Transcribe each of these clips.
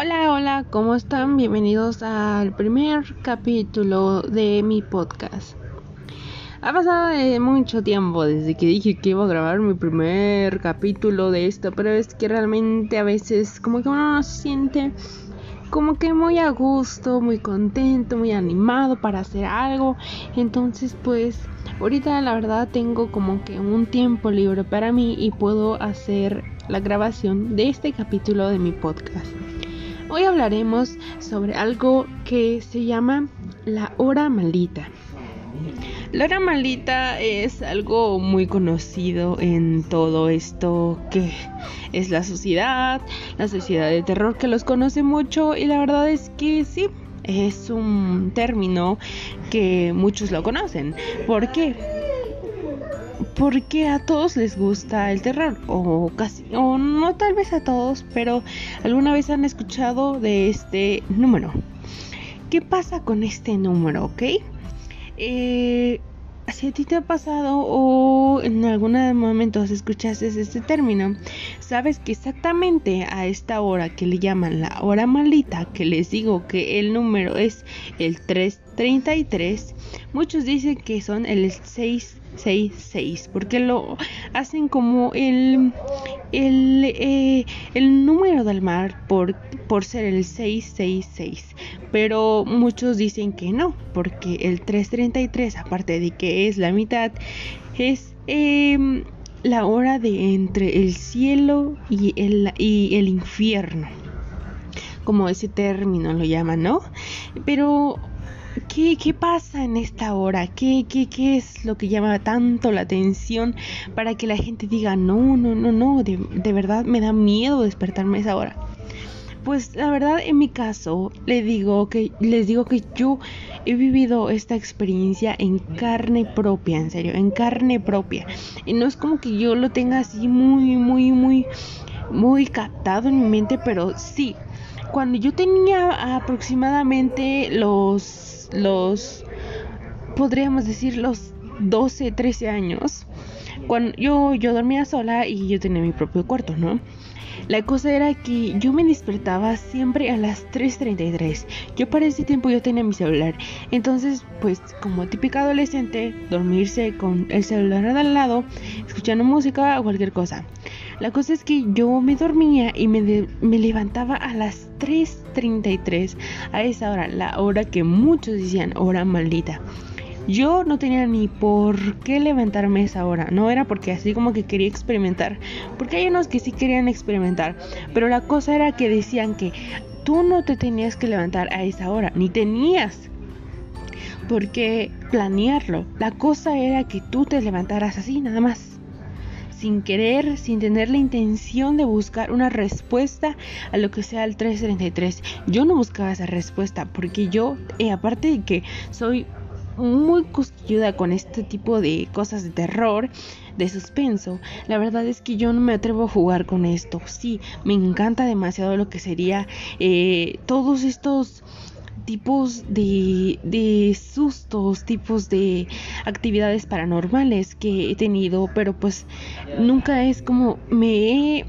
Hola, hola, ¿cómo están? Bienvenidos al primer capítulo de mi podcast. Ha pasado mucho tiempo desde que dije que iba a grabar mi primer capítulo de esto, pero es que realmente a veces como que uno no se siente como que muy a gusto, muy contento, muy animado para hacer algo. Entonces pues ahorita la verdad tengo como que un tiempo libre para mí y puedo hacer la grabación de este capítulo de mi podcast. Hoy hablaremos sobre algo que se llama la hora maldita. La hora maldita es algo muy conocido en todo esto que es la sociedad, la sociedad de terror que los conoce mucho y la verdad es que sí, es un término que muchos lo conocen. ¿Por qué? Porque a todos les gusta el terror o casi o no tal vez a todos pero alguna vez han escuchado de este número qué pasa con este número ok eh, si a ti te ha pasado o en algún momento escuchaste este término, sabes que exactamente a esta hora que le llaman la hora maldita, que les digo que el número es el 333, muchos dicen que son el 666, porque lo hacen como el, el, eh, el número del mar por, por ser el 666 pero muchos dicen que no, porque el 333, aparte de que es la mitad, es em, la hora de entre el cielo y el, y el infierno, como ese término lo llaman, ¿no? Pero ¿Qué, ¿Qué, pasa en esta hora? ¿Qué, ¿Qué, qué, es lo que llama tanto la atención para que la gente diga, no, no, no, no, de, de verdad me da miedo despertarme a esa hora? Pues la verdad en mi caso le digo que les digo que yo he vivido esta experiencia en carne propia, en serio, en carne propia. Y no es como que yo lo tenga así muy muy muy muy captado en mi mente, pero sí. Cuando yo tenía aproximadamente los los podríamos decir los 12, 13 años, cuando yo yo dormía sola y yo tenía mi propio cuarto, ¿no? La cosa era que yo me despertaba siempre a las 3.33. Yo para ese tiempo yo tenía mi celular. Entonces, pues como típica adolescente, dormirse con el celular al lado, escuchando música o cualquier cosa. La cosa es que yo me dormía y me, me levantaba a las 3.33. A esa hora, la hora que muchos decían hora maldita. Yo no tenía ni por qué levantarme esa hora, no era porque así como que quería experimentar, porque hay unos que sí querían experimentar, pero la cosa era que decían que tú no te tenías que levantar a esa hora, ni tenías por qué planearlo. La cosa era que tú te levantaras así, nada más sin querer, sin tener la intención de buscar una respuesta a lo que sea el 333. Yo no buscaba esa respuesta porque yo, eh, aparte de que soy muy cosquilluda con este tipo de cosas de terror, de suspenso. La verdad es que yo no me atrevo a jugar con esto. Sí, me encanta demasiado lo que sería eh, todos estos tipos de, de sustos, tipos de actividades paranormales que he tenido, pero pues nunca es como me he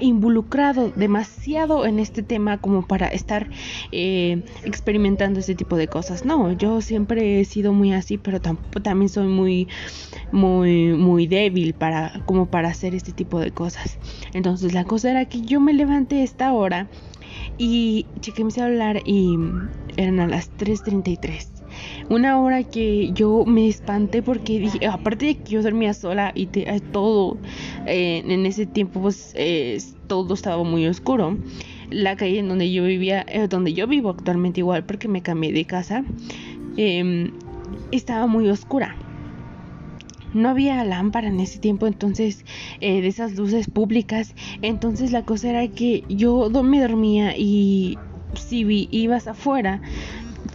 involucrado demasiado en este tema como para estar eh, experimentando este tipo de cosas. No, yo siempre he sido muy así, pero también soy muy, muy, muy débil para, como para hacer este tipo de cosas. Entonces la cosa era que yo me levanté esta hora y chequé mi celular y eran a las 3.33 una hora que yo me espanté porque dije, aparte de que yo dormía sola y eh, todo eh, en ese tiempo pues todo estaba muy oscuro. La calle en donde yo vivía, eh, donde yo vivo actualmente igual porque me cambié de casa, em, estaba muy oscura. No había lámpara en ese tiempo, entonces, de esas luces públicas. Entonces la cosa era que yo me dormía y si ibas afuera,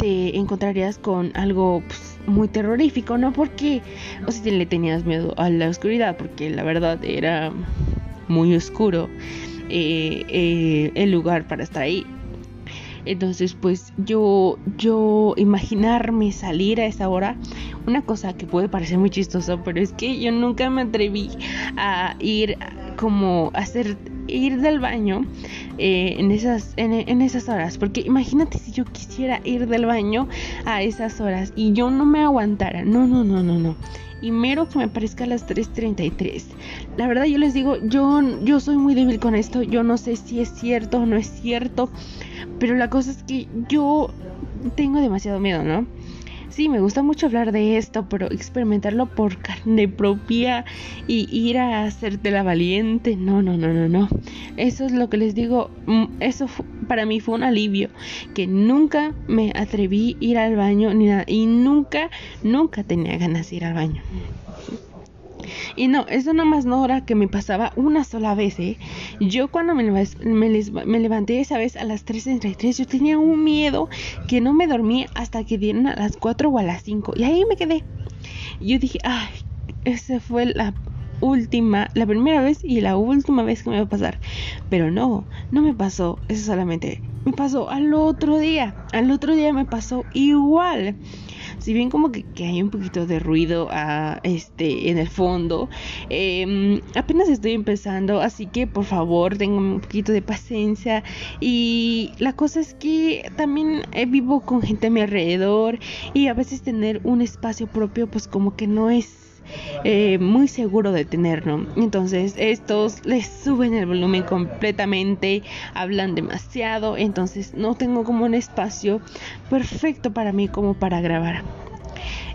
encontrarías con algo pues, muy terrorífico, ¿no? Porque, o si le tenías miedo a la oscuridad, porque la verdad era muy oscuro eh, eh, el lugar para estar ahí. Entonces, pues yo, yo imaginarme salir a esa hora, una cosa que puede parecer muy chistosa, pero es que yo nunca me atreví a ir como a hacer ir del baño eh, en, esas, en, esas horas. Porque imagínate si yo quisiera ir del baño a esas horas y yo no me aguantara. No, no, no, no, no. Y mero que me parezca a las 3.33. La verdad yo les digo, yo, yo soy muy débil con esto. Yo no sé si es cierto o no es cierto. Pero la cosa es que yo tengo demasiado miedo, ¿no? Sí, me gusta mucho hablar de esto, pero experimentarlo por carne propia y ir a hacerte la valiente, no, no, no, no, no. Eso es lo que les digo, mm, eso para mí fue un alivio, que nunca me atreví a ir al baño ni nada, y nunca, nunca tenía ganas de ir al baño. Y no, eso más no era que me pasaba una sola vez, ¿eh? Yo cuando me, me, levanté esa vez a las 3.33, yo tenía un miedo que no me dormí hasta que dieron a las 4 o a las 5. Y ahí me quedé. Yo dije, ay, esa fue la última, la primera vez y la última vez que me va a pasar. Pero no, no me pasó eso solamente. Me pasó al otro día. Al otro día me pasó igual si bien como que, hay un poquito de ruido ah, este, en el fondo, em, apenas estoy empezando, así que por favor tengan un poquito de paciencia. Y la cosa es que también eh, vivo con gente a mi alrededor y a veces tener un espacio propio pues como que no es eh, muy seguro de tenerlo. Entonces estos les suben el volumen completamente, hablan demasiado, entonces no tengo como un espacio perfecto para mí como para grabar.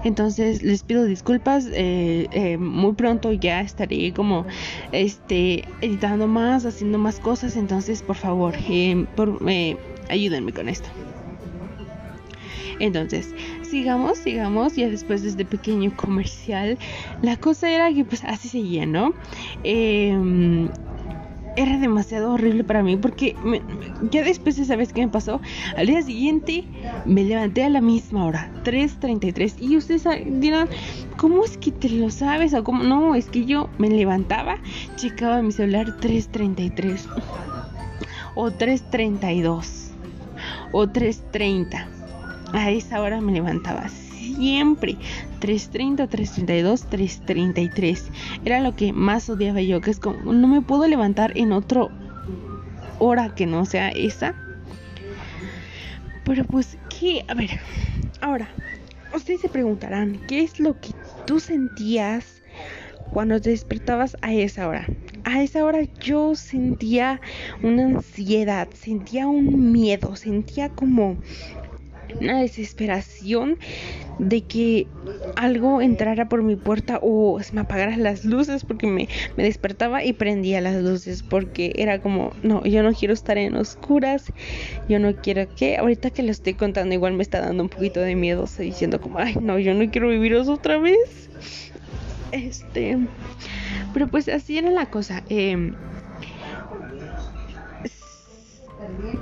Entonces les pido disculpas. Eh, eh, muy pronto ya estaré como este editando más, haciendo más cosas. Entonces por favor, por, ayúdenme con esto. Entonces, sigamos, sigamos, ya después de este pequeño comercial, la cosa era que pues así seguía, ¿no? Em, era demasiado horrible para mí porque ya después de esa vez que me pasó, al día siguiente me levanté a la misma hora, 3.33. Y ustedes dirán, ¿cómo es que te lo sabes? O? No, es que yo me levantaba, checaba mi celular 3.33 o 3.32 o 3.30 a esa hora me levantaba siempre 3.30, 3.32, 3.33. Era lo que más odiaba yo, que es como no me puedo levantar en otra hora que no sea esa. Pero pues, ¿qué? A ver, ahora, ustedes se preguntarán, ¿qué es lo que tú sentías cuando te despertabas a esa hora? A esa hora yo sentía una ansiedad, sentía un miedo, sentía como una desesperación de que algo entrara por mi puerta o me apagaran las luces porque me, me, despertaba y prendía las luces porque era como, no, yo no quiero estar en oscuras, yo no quiero que, ahorita que lo estoy contando igual me está dando un poquito de miedo, estoy diciendo como, ay, no, yo no quiero vivir eso otra vez. Este, pero pues así era la cosa. Eh,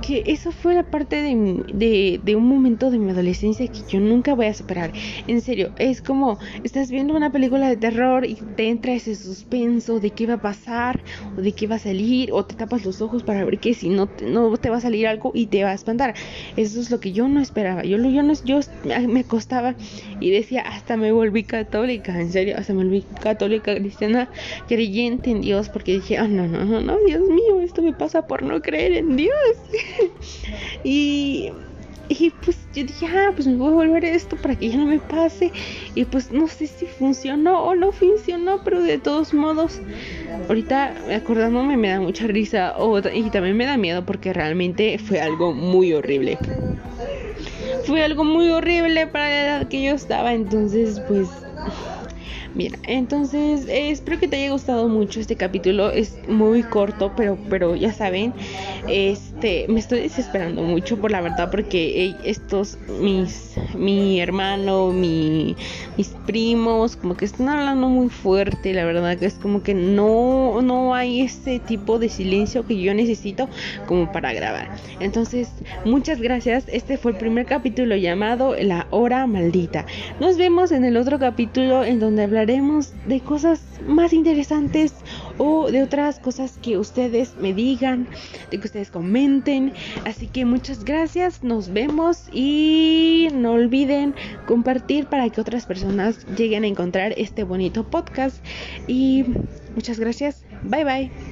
que eso fue la parte de, de, un momento de mi adolescencia que yo nunca voy a superar. En serio, es como estás viendo una película de terror y te entra ese suspenso de qué va a pasar o de qué va a salir o te tapas los ojos para ver que si no te, no te va a salir algo y te va a espantar. Eso es lo que yo no esperaba. Yo, yo, no, yo me acostaba y decía, hasta me volví católica, en serio, hasta me volví católica, cristiana, creyente en Dios porque dije, no, no, no, no, Dios mío, esto me pasa por no creer en Dios. y, y pues yo dije, ah, pues me voy a volver esto para que ya no me pase. Y pues no sé si funcionó o no funcionó, pero de todos modos, ahorita acordándome me da mucha risa y también me da miedo porque realmente fue algo muy horrible. Fue algo muy horrible para la edad que yo estaba, entonces pues Bien, entonces eh, espero que te haya gustado mucho este capítulo. Es muy corto, pero, pero ya saben, este, me estoy desesperando mucho por la verdad porque estos, mis, mi hermano, mi, mis primos, como que están hablando muy fuerte. La verdad que es como que no, no hay ese tipo de silencio que yo necesito como para grabar. Entonces, muchas gracias. Este fue el primer capítulo llamado La Hora Maldita. Nos vemos en el otro capítulo en donde hablaremos de cosas más interesantes o de otras cosas que ustedes me digan, de que ustedes comenten. Así que muchas gracias, nos vemos y no olviden compartir para que otras personas lleguen a encontrar este bonito podcast. Y muchas gracias, bye bye.